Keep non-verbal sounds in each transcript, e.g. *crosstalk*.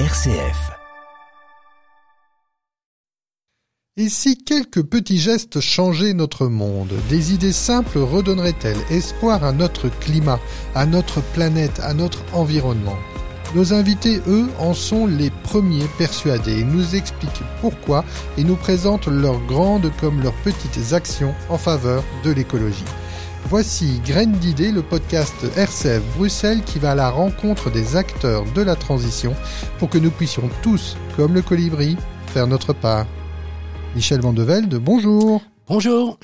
RCF. Et si quelques petits gestes changeaient notre monde Des idées simples redonneraient-elles espoir à notre climat, à notre planète, à notre environnement? Nos invités, eux, en sont les premiers persuadés. Ils nous expliquent pourquoi et nous présentent leurs grandes comme leurs petites actions en faveur de l'écologie. Voici Graines d'idées, le podcast RCF Bruxelles qui va à la rencontre des acteurs de la transition pour que nous puissions tous, comme le colibri, faire notre part. Michel Van de Velde, bonjour. Bonjour.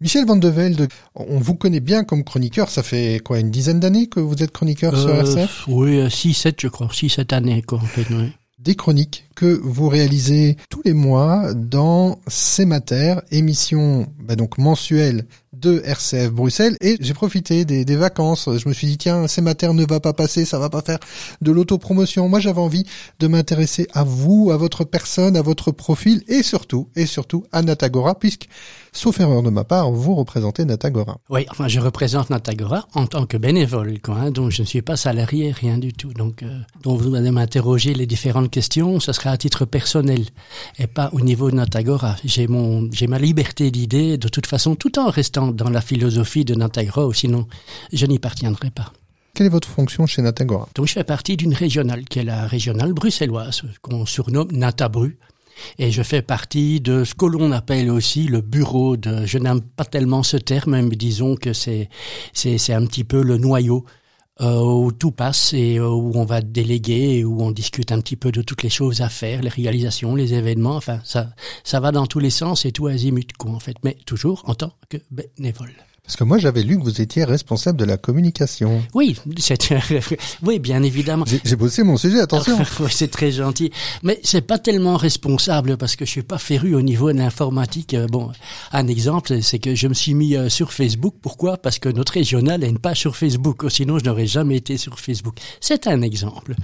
Michel Van de Velde, on vous connaît bien comme chroniqueur. Ça fait quoi, une dizaine d'années que vous êtes chroniqueur sur Euh, RCF Oui, 6-7 je crois, 6-7 années quoi en fait. oui. Des chroniques que vous réalisez tous les mois dans Sémater, émission bah donc mensuelle de RCF Bruxelles. Et j'ai profité des, vacances. Je me suis dit tiens, Sémater ne va pas passer, ça va pas faire de l'autopromotion. Moi, j'avais envie de m'intéresser à vous, à votre personne, à votre profil et surtout, et surtout à Natagora, puisque, sauf erreur de ma part, vous représentez Natagora. Oui, enfin je représente Natagora en tant que bénévole hein, donc je ne suis pas salarié, rien du tout. Donc, euh, donc vous allez m'interroger les différentes questions, ce sera à titre personnel et pas au niveau de Natagora. J'ai mon, j'ai ma liberté d'idée de toute façon, tout en restant dans la philosophie de Natagora, ou sinon je n'y partiendrai pas. Quelle est votre fonction chez Natagora Donc je fais partie d'une régionale qui est la régionale bruxelloise, qu'on surnomme Natabru. Et je fais partie de ce que l'on appelle aussi le bureau de, je n'aime pas tellement ce terme, mais disons que c'est, c'est, c'est un petit peu le noyau où tout passe et euh, où on va déléguer où on discute un petit peu de toutes les choses à faire, les réalisations, les événements, enfin ça, ça va dans tous les sens et tout azimut quoi en fait, mais toujours en tant que bénévole. Parce que moi, j'avais lu que vous étiez responsable de la communication. Oui, c'est, oui bien évidemment. J'ai bossé mon sujet, attention. *laughs* C'est très gentil. Mais c'est pas tellement responsable parce que je suis pas féru au niveau de l'informatique. Euh, Bon, un exemple, c'est que je me suis mis euh, sur Facebook. Pourquoi? Parce que notre régional a une page sur Facebook. Sinon, je n'aurais jamais été sur Facebook. C'est un exemple.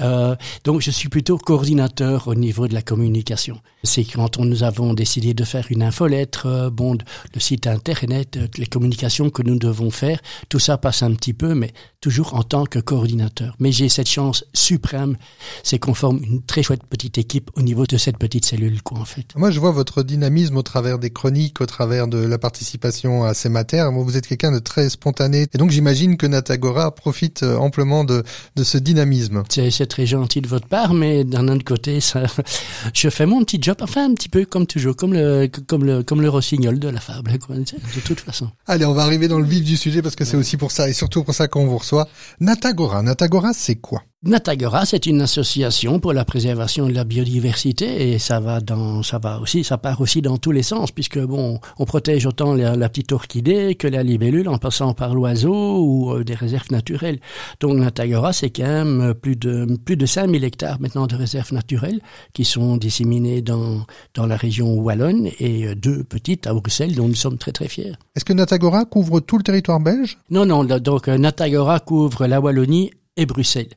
Euh, donc, je suis plutôt coordinateur au niveau de la communication. C'est quand on, nous avons décidé de faire une infolettre, bon, le site internet, les communications que nous devons faire, tout ça passe un petit peu, mais toujours en tant que coordinateur. Mais j'ai cette chance suprême, c'est qu'on forme une très chouette petite équipe au niveau de cette petite cellule, quoi, en fait. Moi, je vois votre dynamisme au travers des chroniques, au travers de la participation à ces matières. Moi, vous êtes quelqu'un de très spontané. Et donc, j'imagine que Natagora profite euh, amplement de, de ce dynamisme. C'est c'est très gentil de votre part, mais d'un autre côté, ça, *laughs* je fais mon petit job, enfin un petit peu comme toujours, comme le, comme le, comme le rossignol de la fable, quoi, de toute façon. Allez, on va arriver dans le vif du sujet parce que c'est aussi pour ça et surtout pour ça qu'on vous reçoit. Natagora. Natagora, c'est quoi? Natagora, c'est une association pour la préservation de la biodiversité et ça va dans, ça va aussi, ça part aussi dans tous les sens puisque bon, on protège autant la, la petite orchidée que la libellule en passant par l'oiseau ou euh, des réserves naturelles. Donc Natagora, c'est quand même euh, plus de plus de 5000 hectares maintenant de réserves naturelles qui sont disséminées dans dans la région wallonne et euh, deux petites à Bruxelles dont nous sommes très très fiers. Est-ce que Natagora couvre tout le territoire belge? Non, non, donc Natagora couvre la Wallonie et Bruxelles.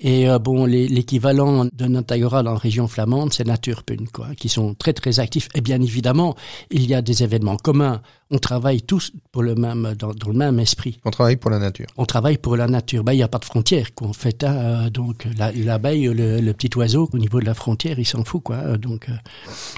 Et euh, bon, l'équivalent de Natagora dans la région flamande, c'est Naturpun, quoi, qui sont très très actifs. Et bien évidemment, il y a des événements communs. On travaille tous pour le même, dans, dans le même esprit. On travaille pour la nature. On travaille pour la nature. Ben, il n'y a pas de frontière, quoi. En fait, hein, euh, donc la- l'abeille, le, le petit oiseau, au niveau de la frontière, il s'en fout, quoi. Euh, Donc, euh,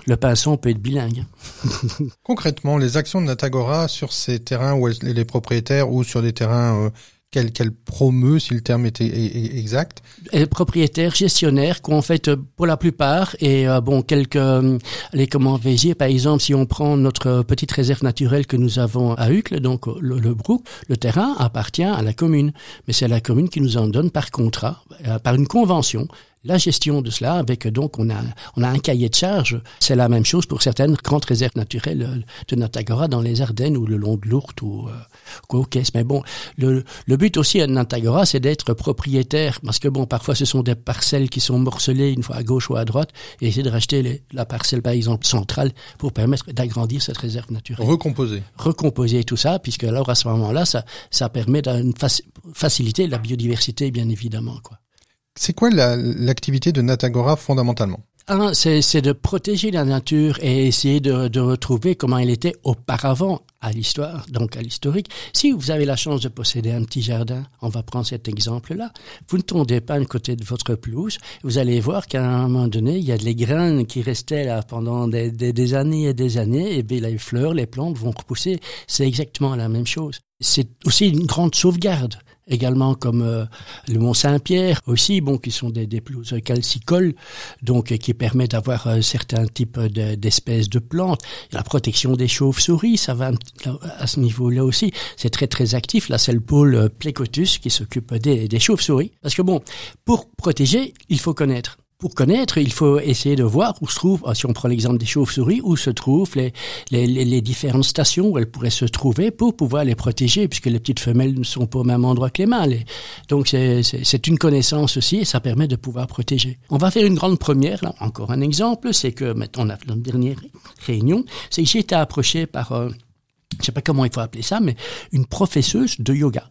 le pinson peut être bilingue. *laughs* Concrètement, les actions de Natagora sur ces terrains où les propriétaires ou sur des terrains euh, qu'elle qu'elle promeut, si le terme était est- est exact. propriétaires, gestionnaires, qu'en fait euh, pour la plupart, et euh, bon quelques, euh, les comment dire, par exemple si on prend notre euh, petite réserve naturelle que nous avons à Uccle, donc euh, le, le Brook, le terrain appartient à la commune, mais c'est la commune qui nous en donne par contrat, euh, par une convention. La gestion de cela, avec donc on a on a un cahier de charge. C'est la même chose pour certaines grandes réserves naturelles de Natagora dans les Ardennes ou le long de l'Ourthe ou Mais bon, le, le but aussi à Natagora, c'est d'être propriétaire, parce que bon, parfois ce sont des parcelles qui sont morcelées une fois à gauche ou à droite, et essayer de racheter les- la parcelle par exemple centrale pour permettre d'agrandir cette réserve naturelle Recomposé. recomposer tout ça, puisque alors à ce moment-là, ça, ça permet de faci- faciliter la biodiversité, bien évidemment. Quoi. C'est quoi la- l'activité de Natagora fondamentalement? Un, c'est de protéger la nature et essayer de, retrouver comment elle était auparavant à l'histoire, donc à l'historique. Si vous avez la chance de posséder un petit jardin, on va prendre cet exemple-là, vous ne tondez pas un côté de votre pelouse, vous allez voir qu'à un moment donné, il y a des graines qui restaient là pendant des, des, années et des années, et bien les fleurs, les plantes vont repousser. C'est exactement la même chose. C'est aussi une grande sauvegarde également comme euh, le Mont Saint-Pierre aussi, bon, qui sont des, des calcicoles, donc qui permettent d'avoir euh, certains types d'espèces de, plantes. la protection des chauves-souris, ça va à ce niveau-là aussi. C'est très très actif. Là, c'est le pôle euh, Plecotus qui s'occupe des, des chauves-souris. Parce que bon, pour protéger, il faut connaître pour connaître, il faut essayer de voir où se trouve, si on prend l'exemple des chauves-souris, où se trouvent les, les, les, différentes stations où elles pourraient se trouver pour pouvoir les protéger, puisque les petites femelles ne sont pas au même endroit que les mâles. Donc c'est une connaissance aussi et ça permet de pouvoir protéger. On va faire une grande première, là, encore un exemple, c'est que maintenant on a notre dernière réunion, c'est que j'ai été approché par, euh, je sais pas comment il faut appeler ça, mais une professeuse de yoga.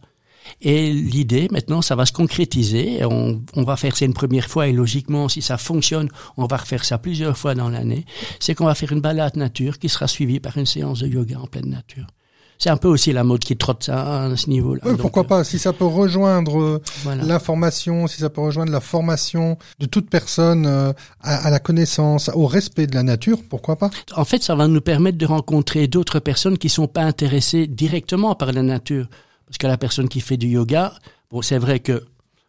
Et l'idée, maintenant, ça va se concrétiser. On, on va faire ça une première fois et logiquement, si ça fonctionne, on va refaire ça plusieurs fois dans l'année. C'est qu'on va faire une balade nature qui sera suivie par une séance de yoga en pleine nature c'est un peu aussi la mode qui trotte ça à ce niveau-là. Oui, pourquoi euh, pas Si ça peut rejoindre euh, l'information, si ça peut rejoindre la formation de toute personne euh, à, à, la connaissance, au respect de la nature, pourquoi pas? En fait, ça va nous permettre de rencontrer d'autres personnes qui sont pas intéressées directement par la nature. Parce que la personne qui fait du yoga, bon, c'est vrai que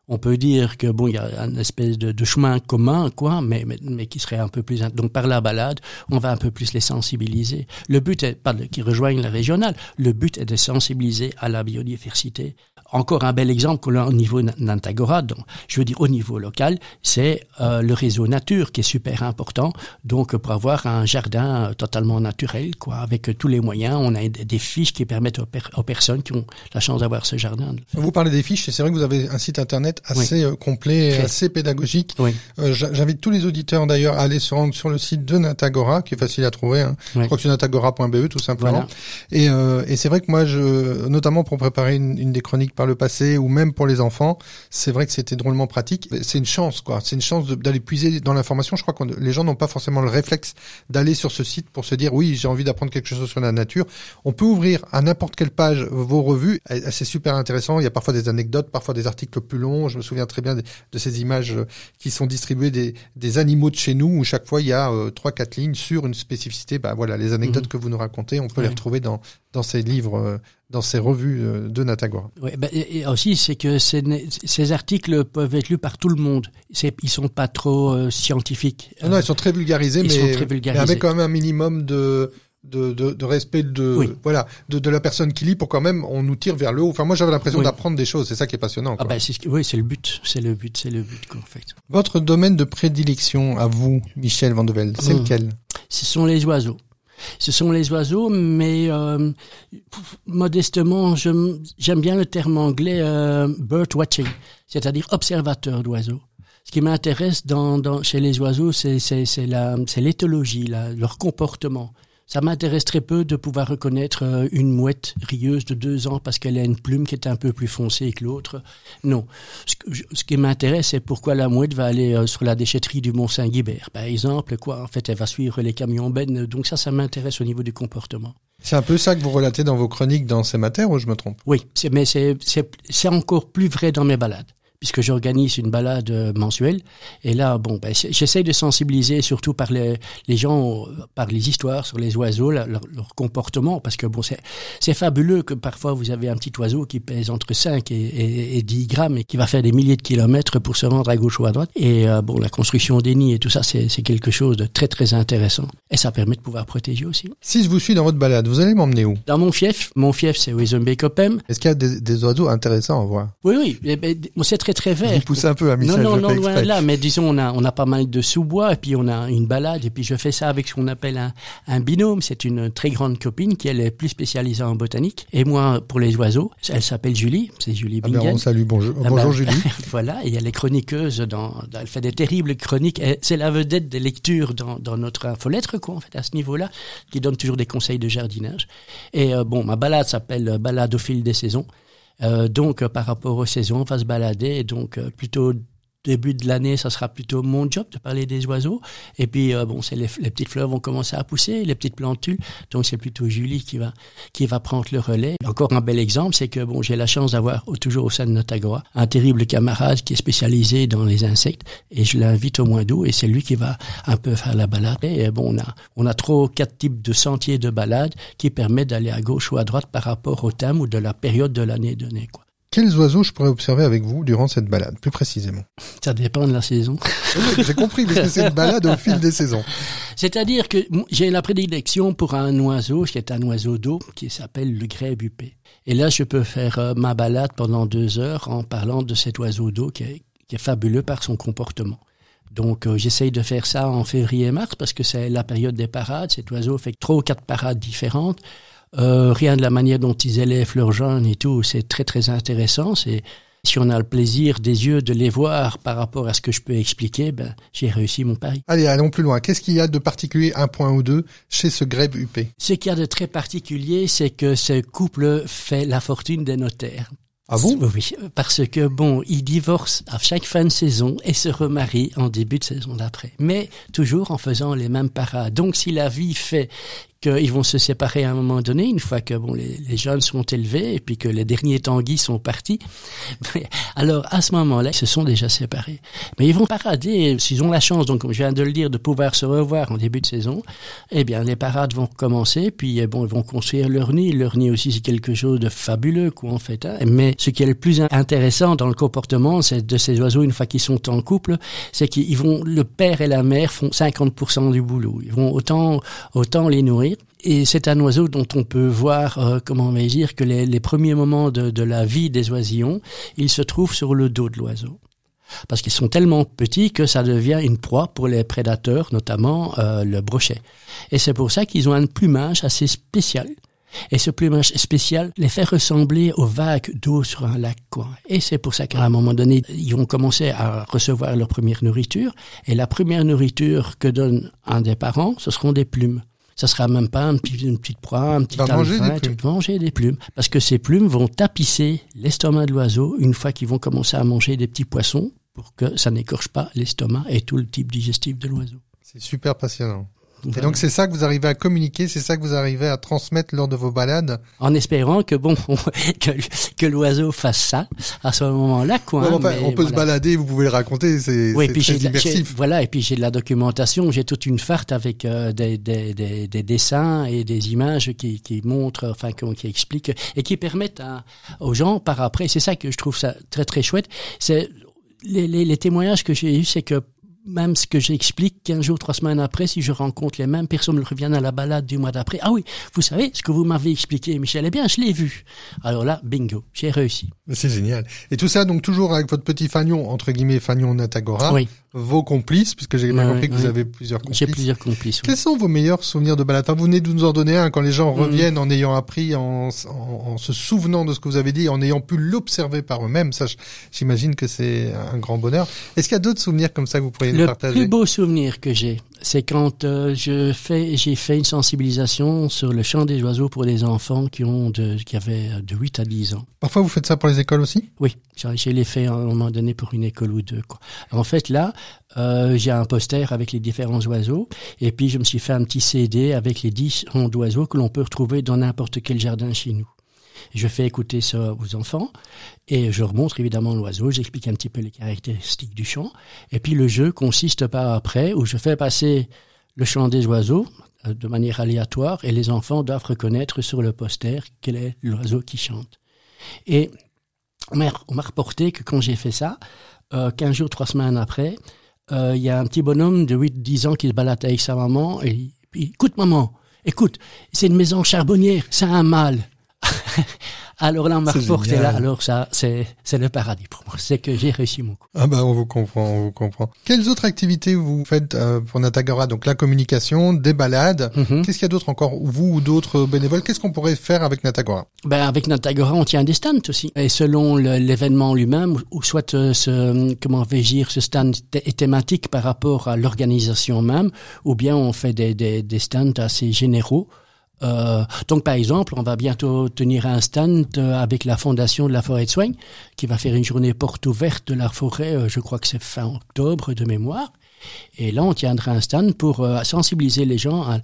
on peut dire que bon, il y a un espèce de, chemin commun, quoi, mais, mais, qui serait un peu plus donc par la balade, on va un peu plus les sensibiliser. Le but est pas qu'ils rejoignent la régionale. Le but est de sensibiliser à la biodiversité, encore un bel exemple qu'on a au niveau d'Antagora, je veux dire au niveau local, c'est euh, le réseau nature qui est super important. Donc pour avoir un jardin euh, totalement naturel, quoi, avec euh, tous les moyens, on a des fiches qui permettent aux, personnes qui ont la chance d'avoir ce jardin. Vous parlez des fiches, et c'est vrai que vous avez un site internet assez complet, assez pédagogique. Oui. J'invite tous les auditeurs d'ailleurs à aller se rendre sur le site de Natagora, qui est facile à trouver. Hein. Je crois que c'est natagora.be tout simplement. Et, et c'est vrai que moi, je, notamment pour préparer une, une des chroniques le passé ou même pour les enfants, c'est vrai que c'était drôlement pratique. C'est une chance, quoi. C'est une chance d'aller puiser dans l'information. Je crois que les gens n'ont pas forcément le réflexe d'aller sur ce site pour se dire oui, j'ai envie d'apprendre quelque chose sur la nature. On peut ouvrir à n'importe quelle page vos revues. C'est super intéressant. Il y a parfois des anecdotes, parfois des articles plus longs. Je me souviens très bien de, ces images euh, qui sont distribuées des, des, animaux de chez nous où chaque fois il y a euh, trois, quatre lignes sur une spécificité. Bah voilà, les anecdotes mhm. que vous nous racontez, on peut les retrouver dans dans ces livres euh, dans ces revues euh, de Natagora. Oui, ben, et aussi c'est que ces, articles peuvent être lus par tout le monde. Ils sont pas trop euh, scientifiques. Non, ils sont très vulgarisés, mais, avec quand même un minimum de de, de, respect de voilà de, de, la personne qui lit pour quand même on nous tire vers le haut. Enfin moi j'avais l'impression d'apprendre des choses, c'est ça qui est passionnant. Ah ben, oui c'est le but, c'est le but, c'est le but en fait. Votre domaine de prédilection à vous, Michel Vandevelde, c'est hmm. lequel? Ce sont les oiseaux. Ce sont les oiseaux, mais euh, modestement, j'aime bien le terme anglais euh, bird watching, c'est-à-dire observateur d'oiseaux. Ce qui m'intéresse dans, dans, chez les oiseaux, c'est l'éthologie, leur comportement. Ça m'intéresse très peu de pouvoir reconnaître euh, une mouette rieuse de deux ans parce qu'elle a une plume qui est un peu plus foncée que l'autre. Non. Ce, qui m'intéresse, c'est pourquoi la mouette va aller euh, sur la déchetterie du Mont-Saint-Guibert. Par exemple, quoi. En fait, elle va suivre les camions bennes. Donc ça, ça m'intéresse au niveau du comportement. C'est un peu ça que vous relatez dans vos chroniques dans ces matières ou je me trompe? Oui, mais c'est encore plus vrai dans mes balades puisque j'organise une balade euh, mensuelle. Et là, bon, ben, j'essaye de sensibiliser surtout par les, les gens, par les histoires sur les oiseaux, leur, leur comportement, parce que bon, c'est fabuleux que parfois vous avez un petit oiseau qui pèse entre 5 et, et, et, 10 grammes et qui va faire des milliers de kilomètres pour se rendre à gauche ou à droite. Et euh, bon, la construction des nids et tout ça, c'est quelque chose de très très intéressant. Et ça permet de pouvoir protéger aussi. Si je vous suis dans votre balade, vous allez m'emmener où? Dans mon fief. Mon fief, c'est Wezenbeek-Opem. Est-ce qu'il y a des, des, oiseaux intéressants à voir? Oui, oui. Eh ben, c'est très très vert. Vous poussez un peu à Michel. Non, non, non, loin de là. Mais disons, on a, on a pas mal de sous-bois et puis on a une balade et puis je fais ça avec ce qu'on appelle un, un binôme. C'est une très grande copine qui elle est plus spécialisée en botanique et moi pour les oiseaux. Elle s'appelle Julie. C'est Julie Bingen. Ah ben, salut, bonjour, ah bonjour ben, Julie. *laughs* voilà. Et elle est chroniqueuse dans, elle fait des terribles chroniques. C'est la vedette des lectures dans, dans notre infolettre, quoi, en fait, à ce niveau-là, qui donne toujours des conseils de jardinage. Et euh, bon, ma balade s'appelle Balade au fil des saisons. Euh, donc, euh, par rapport aux saisons, on va se balader. donc, euh, plutôt début de l'année, ça sera plutôt mon job de parler des oiseaux. Et puis euh, bon, c'est les, les, petites fleurs vont commencer à pousser, les petites plantules. Donc c'est plutôt Julie qui va qui va prendre le relais. Encore un bel exemple, c'est que bon, j'ai la chance d'avoir toujours au sein de Notagora un terrible camarade qui est spécialisé dans les insectes et je l'invite au mois d'août et c'est lui qui va un peu faire la balade. Et bon, on a on a trois quatre types de sentiers de balade qui permettent d'aller à gauche ou à droite par rapport au thème ou de la période de l'année donnée. Quoi. Quels oiseaux je pourrais observer avec vous durant cette balade, plus précisément? Ça dépend de la saison. J'ai compris, que c'est une balade au fil des saisons. C'est-à-dire que j'ai la prédilection pour un oiseau, qui est un oiseau d'eau, qui s'appelle le grèbe huppé. Et là, je peux faire euh, ma balade pendant deux heures en parlant de cet oiseau d'eau qui est, qui est fabuleux par son comportement. Donc euh, j'essaye de faire ça en février-mars parce que c'est la période des parades. Cet oiseau fait trois ou quatre parades différentes. Euh, rien de la manière dont ils élèvent leurs jeunes et tout, c'est très très intéressant. C'est si on a le plaisir des yeux de les voir par rapport à ce que je peux expliquer, ben j'ai réussi mon pari. Allez, allons plus loin. Qu'est-ce qu'il y a de particulier, un point ou deux, chez ce grèbe UP Ce qu'il y a de très particulier, c'est que ce couple fait la fortune des notaires. Ah bon? Oui, parce que bon, ils divorcent à chaque fin de saison et se remarient en début de saison d'après. Mais toujours en faisant les mêmes parades. Donc si la vie fait qu'ils vont se séparer à un moment donné, une fois que bon les, jeunes sont élevés et puis que les derniers tanguis sont partis. Alors à ce moment-là, ils se sont déjà séparés. Mais ils vont parader, s'ils ont la chance, donc comme je viens de le dire, de pouvoir se revoir en début de saison, eh bien les parades vont commencer, puis eh bon ils vont construire leur nid. Leur nid aussi c'est quelque chose de fabuleux quoi en fait. Hein. Mais ce qui est le plus intéressant dans le comportement de ces oiseaux une fois qu'ils sont en couple, c'est qu'ils vont le père et la mère font 50% du boulot. Ils vont autant autant les nourrir et c'est un oiseau dont on peut voir, euh, comment on va dire, que les, premiers moments de, la vie des oisillons, ils se trouvent sur le dos de l'oiseau. Parce qu'ils sont tellement petits que ça devient une proie pour les prédateurs, notamment euh, le brochet. Et c'est pour ça qu'ils ont un plumage assez spécial. Et ce plumage spécial les fait ressembler aux vagues d'eau sur un lac. Et c'est pour ça qu'à un moment donné, ils ont commencé à recevoir leur première nourriture. Et la première nourriture que donne un des parents, ce seront des plumes ça sera même pas un petit, une petite proie, un petit Va manger des plumes. manger des plumes. Parce que ces plumes vont tapisser l'estomac de l'oiseau une fois qu'ils vont commencer à manger des petits poissons pour que ça n'écorche pas l'estomac et tout le type digestif de l'oiseau. C'est super passionnant. Et donc c'est ça que vous arrivez à communiquer, c'est ça que vous arrivez à transmettre lors de vos balades. En espérant que bon *laughs* que, que l'oiseau fasse ça à ce moment-là quoi. Ouais, enfin, on peut voilà. se balader, vous pouvez le raconter, c'est oui, très immersif. Voilà, et puis j'ai de la documentation, j'ai toute une farte avec euh, des, des, des, des, dessins et des images qui, qui montrent, enfin qui, qui expliquent et qui permettent à, aux gens par après. C'est ça que je trouve ça très très chouette. C'est les, les, les témoignages que j'ai eus, c'est que même ce que j'explique, 15 jours, trois semaines après, si je rencontre les mêmes personnes, reviennent à la balade du mois d'après. Ah oui, vous savez, ce que vous m'avez expliqué, Michel, eh bien, je l'ai vu. Alors là, bingo, j'ai réussi. C'est génial. Et tout ça, donc, toujours avec votre petit fagnon, entre guillemets, fagnon Natagora. Oui. Vos complices, puisque j'ai bien compris que vous avez plusieurs complices. J'ai plusieurs complices. oui. Quels sont vos meilleurs souvenirs de balade? Enfin, Vous venez de nous en donner un quand les gens Mhm. reviennent en ayant appris, en, en, en se souvenant de ce que vous avez dit, en ayant pu l'observer par eux-mêmes. Ça, j'imagine que c'est un grand bonheur. Est-ce qu'il y a d'autres souvenirs comme ça que vous pourriez Le partager? plus beau souvenir que j'ai, c'est quand euh, je fais, j'ai fait une sensibilisation sur le chant des oiseaux pour des enfants qui ont de, qui avaient euh, de 8 à 10 ans. Parfois, vous faites ça pour les écoles aussi? Oui, j'ai j'ai les fait à un moment donné pour une école ou deux. Quoi. En fait, là, euh, j'ai un poster avec les différents oiseaux, et puis je me suis fait un petit CD avec les 10 noms d'oiseaux que l'on peut retrouver dans n'importe quel jardin chez nous. Je fais écouter ça aux enfants et je leur montre évidemment l'oiseau, j'explique un petit peu les caractéristiques du chant. Et puis le jeu consiste par après où je fais passer le chant des oiseaux euh, de manière aléatoire et les enfants doivent reconnaître sur le poster quel est l'oiseau qui chante. Et on m'a reporté que quand j'ai fait ça, euh, 15 jours, 3 semaines après, euh, il y a un petit bonhomme de 8-10 ans qui se balade avec sa maman et puis écoute maman, écoute, c'est une maison charbonnière, c'est un mâle. *laughs* alors là, on m'a reporté là, alors ça, c'est c'est le paradis pour moi. C'est que j'ai réussi mon coup. Ah bah on vous comprend, on vous comprend. Quelles autres activités vous faites euh, pour Natagora? Donc la communication, des balades. Mhm. Qu'est-ce qu'il y a d'autre encore? Vous ou d'autres bénévoles Qu'est-ce qu'on pourrait faire avec Natagora? Ben avec Natagora, on tient des stands aussi. Et selon l'événement lui-même, ou soit euh, ce, comment vais-je dire, ce stand est thématique par rapport à l'organisation même, ou bien on fait des, des, des stands assez généraux Euh, donc, par exemple, on va bientôt tenir un stand euh, avec la Fondation de la Forêt de Soigne, qui va faire une journée porte ouverte de la forêt, euh, je crois que c'est fin octobre de mémoire. Et là, on tiendra un stand pour sensibiliser les gens à,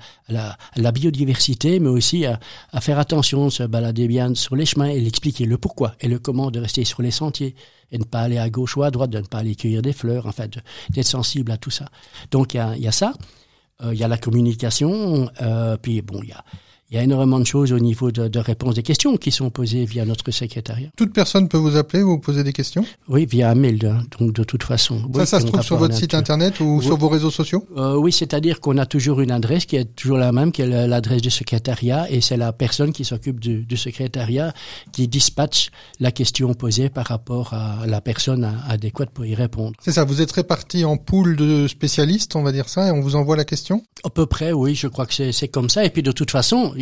la, biodiversité, mais aussi à, faire attention, se balader bien sur les chemins et l'expliquer le pourquoi et le comment de rester sur les sentiers et ne pas aller à gauche ou à droite, de ne pas aller cueillir des fleurs, en fait, d'être sensible à tout ça. Donc, il y a, y a, ça. Il y a la communication, puis bon, il y a il y a énormément de choses au niveau de, de réponse des questions qui sont posées via notre secrétariat. Toute personne peut vous appeler ou vous poser des questions Oui, via un mail, donc de toute façon. Ça, ça se trouve sur votre site internet ou sur vos réseaux sociaux euh, Oui, c'est-à-dire qu'on a toujours une adresse qui est toujours la même, qui est l'adresse du secrétariat, et c'est la personne qui s'occupe du, du, secrétariat qui dispatche la question posée par rapport à la personne adéquate pour y répondre. C'est ça, vous êtes répartis en pool de spécialistes, on va dire ça, et on vous envoie la question À peu près, oui, je crois que c'est comme ça. Et puis de toute façon,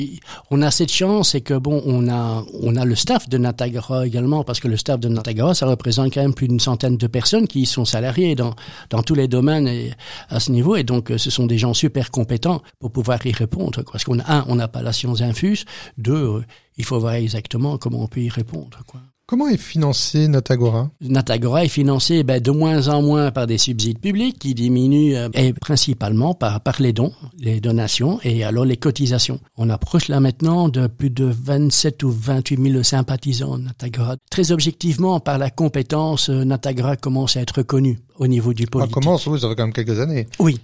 on a cette chance, c'est que bon, on a on a le staff de Natagara également, parce que le staff de Natagara, ça représente quand même plus d'une centaine de personnes qui sont salariées dans dans tous les domaines et à ce niveau, et donc ce sont des gens super compétents pour pouvoir y répondre. Parce qu'on a un, on n'a pas la science infuse, deux, il faut voir exactement comment on peut y répondre. Quoi. Comment est financé Natagora? Natagora est financé ben, de moins en moins par des subsides publics qui diminuent euh, et principalement par, par les dons, les donations et alors les cotisations. On approche là maintenant de plus de 27 ou 28 000 sympathisants Natagora. Très objectivement, par la compétence, euh, Natagora commence à être connu au niveau du politique. Ah, commence, oui, ça fait quand même quelques années. Oui,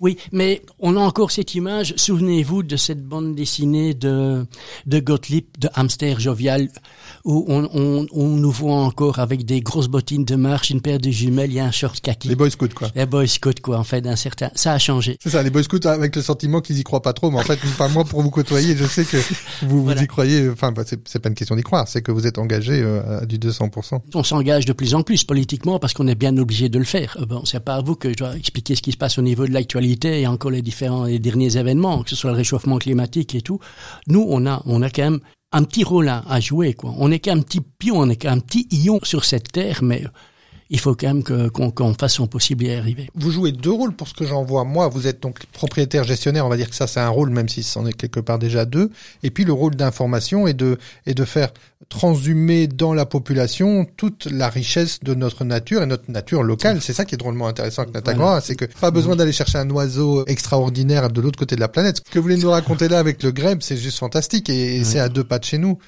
oui, mais on a encore cette image. Souvenez-vous de cette bande dessinée de, de Gottlieb, de Hamster jovial, où on, on, on, nous voit encore avec des grosses bottines de marche, une paire de jumelles et un short kaki. Les Boy Scouts, quoi. Les Boy Scouts, quoi, en fait, d'un certain... Ça a changé. C'est ça, les Boy Scouts avec le sentiment qu'ils y croient pas trop, mais en fait, *laughs* pas moi pour vous côtoyer, je sais que vous, vous y croyez, enfin, bah, c'est pas une question d'y croire, c'est que vous êtes engagé euh, à du 200%. On s'engage de plus en plus politiquement parce qu'on est bien obligé de le faire. Euh, bon, c'est pas à vous que je dois expliquer ce qui se passe au niveau de l'actualité et encore les différents, les derniers événements, que ce soit le réchauffement climatique et tout. Nous, on a, on a quand même un petit rôle à, jouer. Quoi. On n'est qu'un petit pion, on n'est qu'un petit ion sur cette terre, mais il faut quand même qu'on fasse son possible y arriver. Vous jouez deux rôles pour ce que j'en vois. Moi, vous êtes donc propriétaire gestionnaire, on va dire que ça c'est un rôle, même si c'en est quelque part déjà deux. Et puis le rôle d'information et de, et de faire transhumer dans la population toute la richesse de notre nature et notre nature locale. C'est ça qui est drôlement intéressant avec Natagua, c'est que pas besoin d'aller chercher un oiseau extraordinaire de l'autre côté de la planète. Ce que vous voulez nous raconter là avec le grèbe, c'est juste fantastique et, c'est à deux pas de chez nous.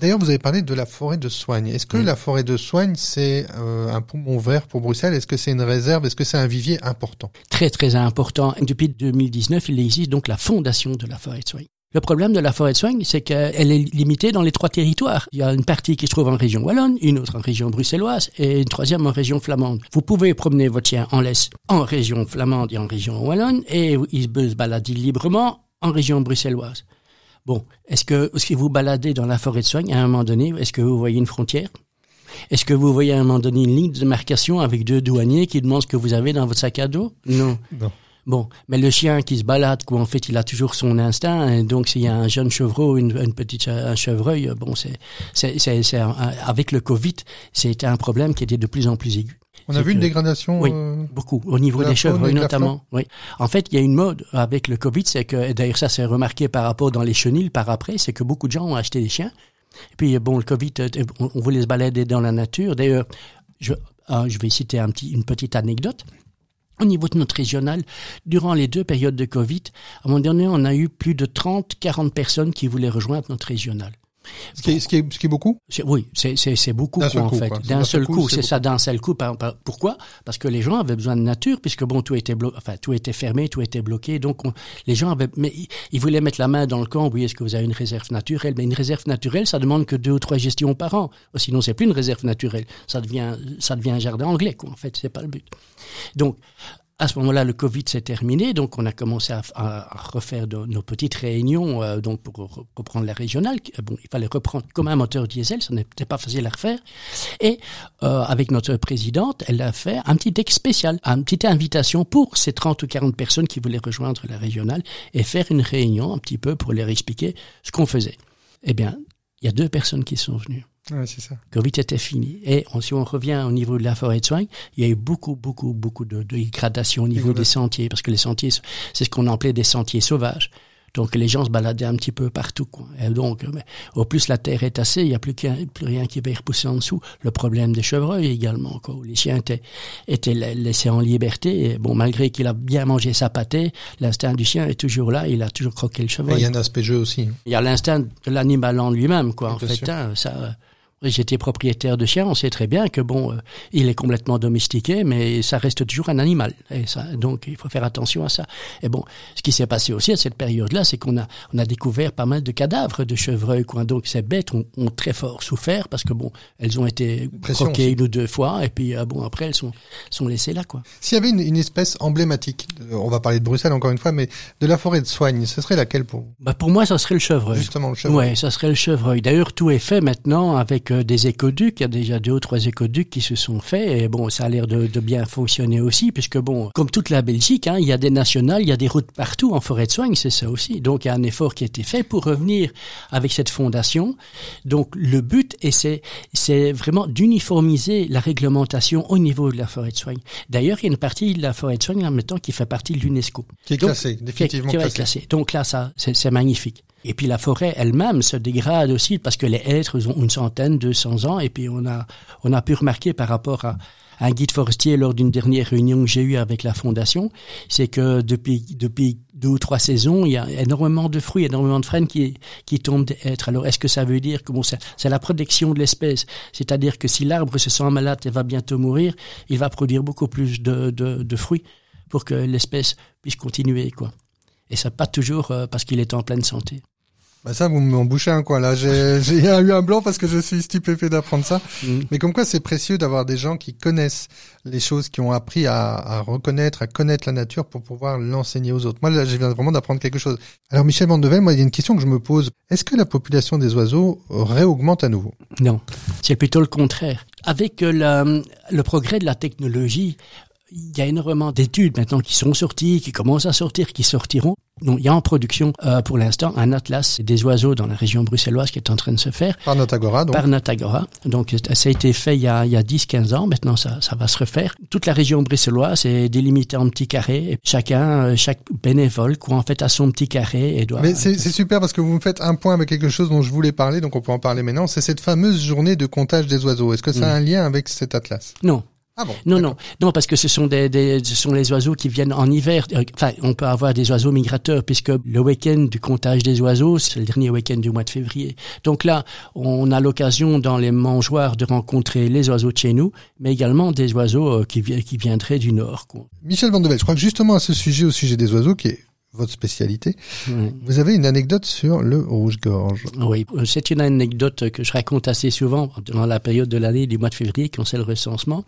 D'ailleurs, vous avez parlé de la forêt de Soigne. Est-ce que la forêt de Soigne, c'est euh, un poumon vert pour Bruxelles? Est-ce que c'est une réserve? Est-ce que c'est un vivier important? Très, très important. Depuis 2019, il existe donc la fondation de la forêt de Soigne. Le problème de la forêt de soigne, c'est qu'elle est limitée dans les trois territoires. Il y a une partie qui se trouve en région wallonne, une autre en région bruxelloise et une troisième en région flamande. Vous pouvez promener votre chien en laisse en région flamande et en région wallonne et il peut se balader librement en région bruxelloise. Bon, est-ce que si vous baladez dans la forêt de soigne, à un moment donné, est-ce que vous voyez une frontière? Est-ce que vous voyez à un moment donné une ligne de démarcation avec deux douaniers qui demandent ce que vous avez dans votre sac à dos? Non. Non. Bon, mais le chien qui se balade, quoi, en fait, il a toujours son instinct. Et donc, s'il y a un jeune chevreau, une, une petite un chevreuil, bon, c'est, c'est, c'est, avec le Covid, c'était un problème qui était de plus en plus aigu. On a vu une dégradation. Oui, euh, beaucoup au niveau des chevreuils notamment. Oui. En fait, il y a une mode avec le Covid, c'est que d'ailleurs ça s'est remarqué par rapport dans les chenilles par après, c'est que beaucoup de gens ont acheté des chiens. Et puis bon, le Covid, euh, on voulait se balader dans la nature. D'ailleurs, je, ah, je vais citer un petit, une petite anecdote. Au niveau de notre régional, durant les deux périodes de Covid, à un moment on a eu plus de 30, 40 personnes qui voulaient rejoindre notre régional. Ce qui, est, ce, qui est, ce qui est beaucoup? Oui, c'est beaucoup quoi, en fait. D'un seul coup, c'est ça, d'un seul coup. pourquoi? Parce que les gens avaient besoin de nature, puisque bon, tout était enfin, tout était fermé, tout était bloqué. Donc, les gens avaient, mais ils voulaient mettre la main dans le camp. Oui, est-ce que vous avez une réserve naturelle? Mais une réserve naturelle, ça demande que deux ou trois gestions par an. Sinon, c'est plus une réserve naturelle. Ça devient, ça devient un jardin anglais, quoi. En fait, c'est pas le but. Donc, à ce moment-là, le Covid s'est terminé, donc on a commencé à, refaire nos petites réunions, euh, donc pour reprendre la régionale. Bon, il fallait reprendre comme un moteur diesel, ça n'était pas facile à refaire. Et euh, avec notre présidente, elle a fait un petit deck spécial, une petite invitation pour ces 30 ou 40 personnes qui voulaient rejoindre la régionale et faire une réunion un petit peu pour leur expliquer ce qu'on faisait. Eh bien, il y a deux personnes qui sont venues. Ouais, c'est ça. Covid était fini. Et si on revient au niveau de la forêt de soins, il y a eu beaucoup, beaucoup, beaucoup de, de dégradation au niveau des sentiers, parce que les sentiers, c'est ce qu'on appelait des sentiers sauvages. Donc les gens se baladaient un petit peu partout. Quoi. Et donc, au plus la terre est tassée, il n'y a plus, plus rien qui va y repousser en dessous. Le problème des chevreuils également. Quoi. Les chiens étaient, étaient laissés en liberté. Et bon, malgré qu'il a bien mangé sa pâtée, l'instinct du chien est toujours là. Il a toujours croqué le chevreuil. il y a un aspect jeu aussi. Il y a l'instinct de l'animal en lui-même, quoi. En fait, hein, ça J'étais propriétaire de chien, on sait très bien que bon, euh, il est complètement domestiqué, mais ça reste toujours un animal. Et ça, donc il faut faire attention à ça. Et bon, ce qui s'est passé aussi à cette période-là, c'est qu'on a on a découvert pas mal de cadavres de chevreuils. Quoi. Donc ces bêtes ont, ont, très fort souffert parce que bon, elles ont été croquées une ou deux fois, et puis euh, bon après elles sont sont laissées là. quoi. S'il y avait une, une, espèce emblématique, on va parler de Bruxelles encore une fois, mais de la forêt de soigne, ce serait laquelle pour bah pour moi, ça serait le chevreuil. Justement le chevreuil. Ouais, ça serait le chevreuil. D'ailleurs, tout est fait maintenant avec des écoducs. Il y a déjà deux ou trois écoducs qui se sont faits et bon, ça a l'air de, de, bien fonctionner aussi puisque bon, comme toute la Belgique, hein, il y a des nationales, il y a des routes partout en forêt de soigne, c'est ça aussi. Donc il y a un effort qui a été fait pour revenir avec cette fondation. Donc le but et c'est c'est vraiment d'uniformiser la réglementation au niveau de la forêt de soigne. D'ailleurs, il y a une partie de la forêt de soigne là maintenant qui fait partie de l'UNESCO. Qui est classée, définitivement qui, classée. classée. Donc là, ça, c'est magnifique. Et puis la forêt elle-même se dégrade aussi parce que les êtres ont une centaine, deux cents ans. Et puis on a, on a pu remarquer par rapport à un guide forestier lors d'une dernière réunion que j'ai eue avec la fondation, c'est que depuis, depuis deux ou trois saisons, il y a énormément de fruits, énormément de frênes qui, qui tombent des êtres. Alors est-ce que ça veut dire que bon, c'est la protection de l'espèce, c'est-à-dire que si l'arbre se sent malade et va bientôt mourir, il va produire beaucoup plus de, de, de fruits pour que l'espèce puisse continuer, quoi. Et ça pas toujours euh, parce qu'il est en pleine santé. Bah ça, vous m'en bouchez un coin là. J'ai *laughs* eu un blanc parce que je suis stupéfait d'apprendre ça. Mm. Mais comme quoi, c'est précieux d'avoir des gens qui connaissent les choses, qui ont appris à, à, reconnaître, à connaître la nature pour pouvoir l'enseigner aux autres. Moi, là, je viens vraiment d'apprendre quelque chose. Alors, Michel Vandevel, moi, il y a une question que je me pose. Est-ce que la population des oiseaux réaugmente à nouveau? Non, c'est plutôt le contraire. Avec euh, le progrès de la technologie, il y a énormément d'études maintenant qui sont sorties, qui commencent à sortir, qui sortiront. Donc, il y a en production euh, pour l'instant un atlas des oiseaux dans la région bruxelloise qui est en train de se faire. Par Notagora, donc. Par Notagora. Donc, ça a été fait il y a, il y a 10-15 ans. Maintenant, ça, ça va se refaire. Toute la région bruxelloise est délimitée en petits carrés. Et chacun, euh, chaque bénévole, quoi, en fait, a son petit carré et doit... Mais c'est super parce que vous me faites un point avec quelque chose dont je voulais parler, donc on peut en parler maintenant. C'est cette fameuse journée de comptage des oiseaux. Est-ce que ça a mm. un lien avec cet atlas? Non. Ah bon, non, non, non, parce que ce sont des, des, ce sont les oiseaux qui viennent en hiver. Euh, enfin, on peut avoir des oiseaux migrateurs puisque le week-end du comptage des oiseaux, c'est le dernier week-end du mois de février. Donc là, on a l'occasion dans les mangeoires de rencontrer les oiseaux de chez nous, mais également des oiseaux euh, qui, qui viendraient du nord. Quoi. Michel Vandevel, je crois que justement à ce sujet, au sujet des oiseaux, qui est votre spécialité. Vous avez une anecdote sur le rouge-gorge. Oui, c'est une anecdote que je raconte assez souvent dans la période de l'année du mois de février quand c'est le recensement.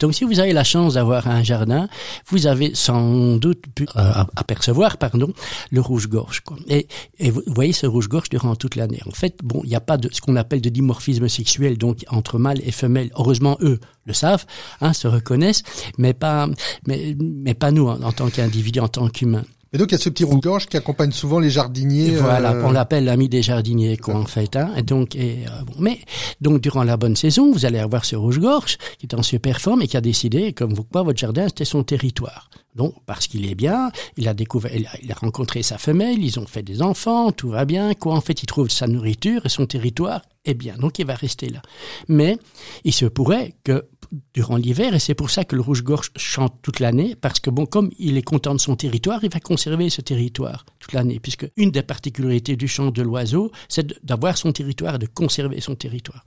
Donc si vous avez la chance d'avoir un jardin, vous avez sans doute pu euh, apercevoir pardon, le rouge-gorge. Et, et, vous voyez ce rouge-gorge durant toute l'année. En fait, bon, il n'y a pas de ce qu'on appelle de dimorphisme sexuel donc entre mâle et femelle. Heureusement, eux le savent, hein, se reconnaissent, mais pas, mais, mais pas nous en, en tant qu'individus, en tant qu'humains. Et donc il y a ce petit rouge-gorge qui accompagne souvent les jardiniers. voilà, euh, on l'appelle l'ami des jardiniers, quoi, en fait. Hein. Et donc, et, euh, bon, mais donc durant la bonne saison, vous allez avoir ce rouge-gorge qui est en super forme et qui a décidé, comme vous quoi, votre jardin c'était son territoire. Donc parce qu'il est bien, il a découvert, il a, il a, rencontré sa femelle, ils ont fait des enfants, tout va bien. Quoi, en fait, il trouve sa nourriture et son territoire est bien. Donc il va rester là. Mais il se pourrait que durant l'hiver, et c'est pour ça que le rouge-gorge chante toute l'année, parce que bon, comme il est content de son territoire, il va conserver ce territoire toute l'année, puisque une des particularités du chant de l'oiseau, c'est d'avoir son territoire, de conserver son territoire.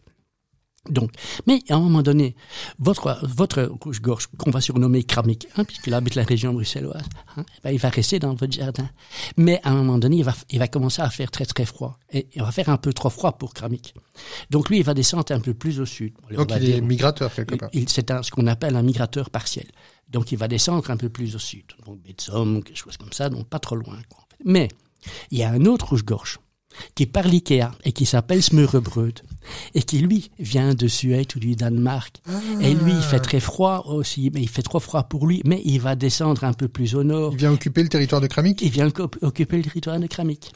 Donc, mais à un moment donné, votre votre rouge-gorge qu'on va surnommer cramique, hein, puisqu'il habite la région bruxelloise, hein, ben, il va rester dans votre jardin. Mais à un moment donné, il va il va commencer à faire très très froid et il va faire un peu trop froid pour cramique. Donc lui, il va descendre un peu plus au sud. Donc il est migrateur quelque part. C'est ce qu'on appelle un migrateur partiel. Donc il va descendre un peu plus au sud. Donc Betsom, quelque chose comme ça, donc pas trop loin. Quoi. Mais il y a un autre rouge-gorge qui parle Ikea et qui s'appelle Smurrebrød et qui lui vient de Suède ou du Danemark. Et lui, il fait très froid aussi, mais il fait trop froid pour lui, mais il va descendre un peu plus au nord. Il vient occuper le territoire de Kramik Il vient occuper le territoire de Kramik.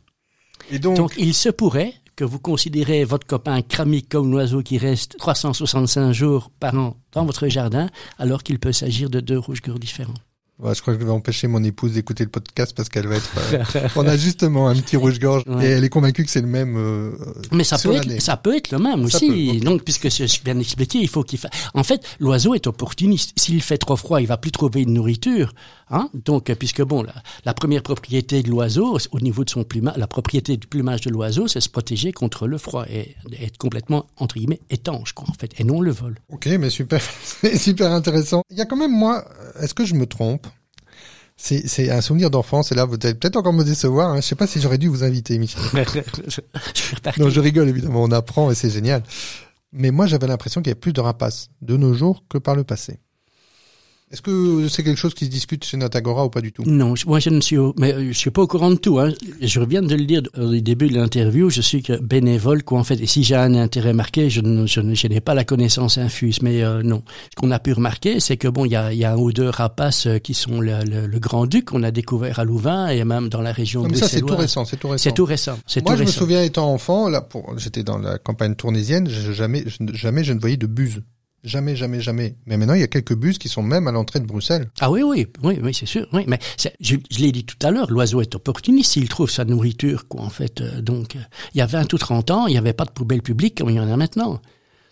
Et donc... donc, il se pourrait que vous considérez votre copain Kramik comme l'oiseau qui reste 365 jours par an dans votre jardin, alors qu'il peut s'agir de deux rouges-gorges différents. Je crois que je vais empêcher mon épouse d'écouter le podcast parce qu'elle va être. Euh, on a justement un petit rouge-gorge et elle est convaincue que c'est le même. Euh, Mais ça peut être, ça peut être le même aussi. Donc, puisque je bien expliqué, il faut qu'il fasse. En fait, l'oiseau est opportuniste. S'il fait trop froid, il va plus trouver de nourriture. Hein Donc, puisque bon, la, la première propriété de l'oiseau, au niveau de son plumage, la propriété du plumage de l'oiseau, c'est se protéger contre le froid et être complètement entre guillemets étanche, quoi, en fait, et non le vol. Ok, mais super, *laughs* c'est super intéressant. Il y a quand même moi, est-ce que je me trompe? C'est un souvenir d'enfance et là vous allez peut-être encore me décevoir. Hein. Je sais pas si j'aurais dû vous inviter, Michel. *laughs* je, non, je rigole évidemment. On apprend et c'est génial. Mais moi j'avais l'impression qu'il y avait plus de rapaces de nos jours que par le passé. Est-ce que c'est quelque chose qui se discute chez Natagora ou pas du tout? Non, moi je ne suis, mais euh, je suis pas au courant de tout. Hein. Je viens de le dire au début de l'interview. Je suis que bénévole, quoi en fait. Et si j'ai un intérêt marqué, je ne, je, n'ai pas la connaissance infuse. Mais euh, non, ce qu'on a pu remarquer, c'est que bon, il y a, y a un ou deux rapaces euh, qui sont le, le, Grand Duc qu'on a découvert à Louvain et même dans la région de ça c'est tout récent, c'est tout récent. C'est tout récent. Moi, je me souviens étant enfant, là, pour, j'étais dans la campagne tournésienne, jamais, jamais je ne voyais de buse. Jamais, jamais, jamais. Mais maintenant, il y a quelques bus qui sont même à l'entrée de Bruxelles. Ah oui, oui, oui, oui, c'est sûr. Oui, mais je, l'ai dit tout à l'heure, l'oiseau est opportuniste s'il trouve sa nourriture, quoi, en fait. Euh, donc, euh, il y a 20 ou 30 ans, il n'y avait pas de poubelle publique comme il y en a maintenant.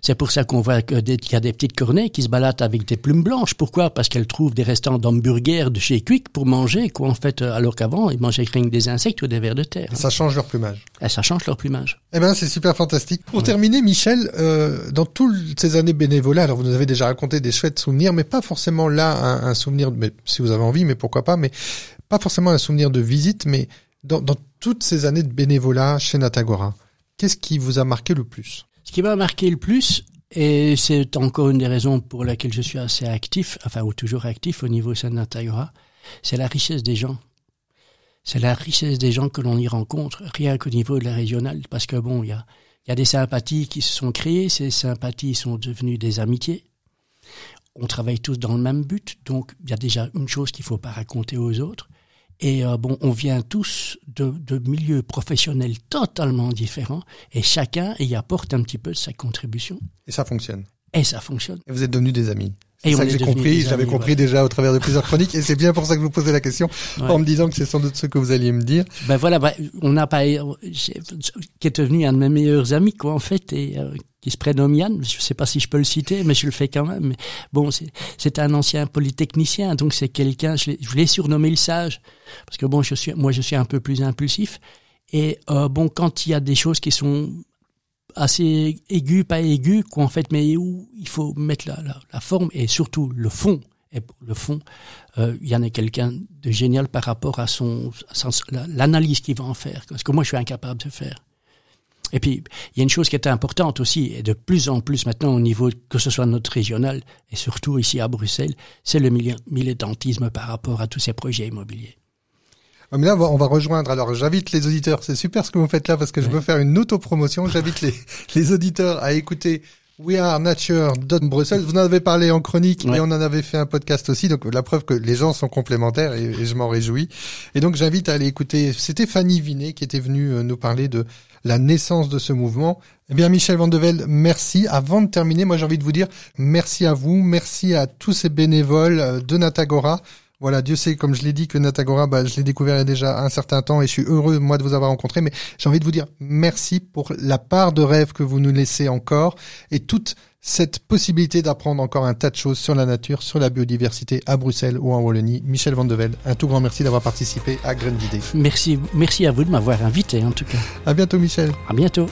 C'est pour ça qu'on voit qu'il y a des petites corneilles qui se baladent avec des plumes blanches. Pourquoi? Parce qu'elles trouvent des restants d'hamburgers de chez Quick pour manger, quoi, en fait, euh, alors qu'avant, ils mangeaient rien que des insectes ou des vers de terre. Ça change leur plumage. Et ça change leur plumage. Eh ben, c'est super fantastique. Pour terminer, Michel, euh, dans toutes ces années bénévolat, alors vous nous avez déjà raconté des chouettes souvenirs, mais pas forcément là un, souvenir, mais si vous avez envie, mais pourquoi pas, mais pas forcément un souvenir de visite, mais dans, dans toutes ces années de bénévolat chez Natagora, qu'est-ce qui vous a marqué le plus? Ce qui m'a marqué le plus, et c'est encore une des raisons pour laquelle je suis assez actif, enfin, ou toujours actif au niveau Sanatayura, c'est la richesse des gens. C'est la richesse des gens que l'on y rencontre, rien qu'au niveau de la régionale, parce que bon, il y a, y a des sympathies qui se sont créées, ces sympathies sont devenues des amitiés. On travaille tous dans le même but, donc il y a déjà une chose qu'il faut pas raconter aux autres. Et euh, bon, on vient tous de, de, milieux professionnels totalement différents et chacun y apporte un petit peu de sa contribution. Et ça fonctionne. Et ça fonctionne. Et vous êtes devenus des amis. C'est ça que j'ai compris, j'avais compris déjà au travers de plusieurs chroniques, et c'est bien pour ça que je vous posais la question, en me disant que c'est sans doute ce que vous alliez me dire. Ben voilà, ben, on n'a pas, qui est devenu un de mes meilleurs amis, quoi, en fait, et euh, qui se prénomme Yann. Je sais pas si je peux le citer, mais je le fais quand même. Mais bon, c'est un ancien polytechnicien, donc c'est quelqu'un. Je l'ai surnommé le sage, parce que bon, je suis, moi, je suis un peu plus impulsif. Et euh, bon, quand il y a des choses qui sont assez aigu, pas aigu, quoi, en fait, mais où il faut mettre la, la, forme et surtout le fond. Et le fond, euh, il y en a quelqu'un de génial par rapport à son, l'analyse qu'il va en faire, ce que moi je suis incapable de faire. Et puis, il y a une chose qui est importante aussi, et de plus en plus maintenant au niveau, que ce soit notre régional, et surtout ici à Bruxelles, c'est le militantisme par rapport à tous ces projets immobiliers. Ah, mais là, on va rejoindre. Alors, j'invite les auditeurs. C'est super ce que vous faites là parce que je veux faire une auto-promotion. J'invite les, les auditeurs à écouter We Are Nature Bruxelles. Vous en avez parlé en chronique et on en avait fait un podcast aussi. Donc, la preuve que les gens sont complémentaires et, je m'en réjouis. Et donc, j'invite à aller écouter. C'était Fanny Vinet qui était venue euh, nous parler de la naissance de ce mouvement. Eh bien, Michel Vandevel, merci. Avant de terminer, moi, j'ai envie de vous dire merci à vous. Merci à tous ces bénévoles euh, de Natagora. Voilà, Dieu sait, comme je l'ai dit, que Natagora, bah, je l'ai découvert il y a déjà un certain temps et je suis heureux, moi, de vous avoir rencontré. Mais j'ai envie de vous dire merci pour la part de rêve que vous nous laissez encore et toute cette possibilité d'apprendre encore un tas de choses sur la nature, sur la biodiversité à Bruxelles ou en Wallonie. Michel Van de un tout grand merci d'avoir participé à Graines d'idées. Merci, merci à vous de m'avoir invité, en tout cas. À bientôt, Michel. À bientôt.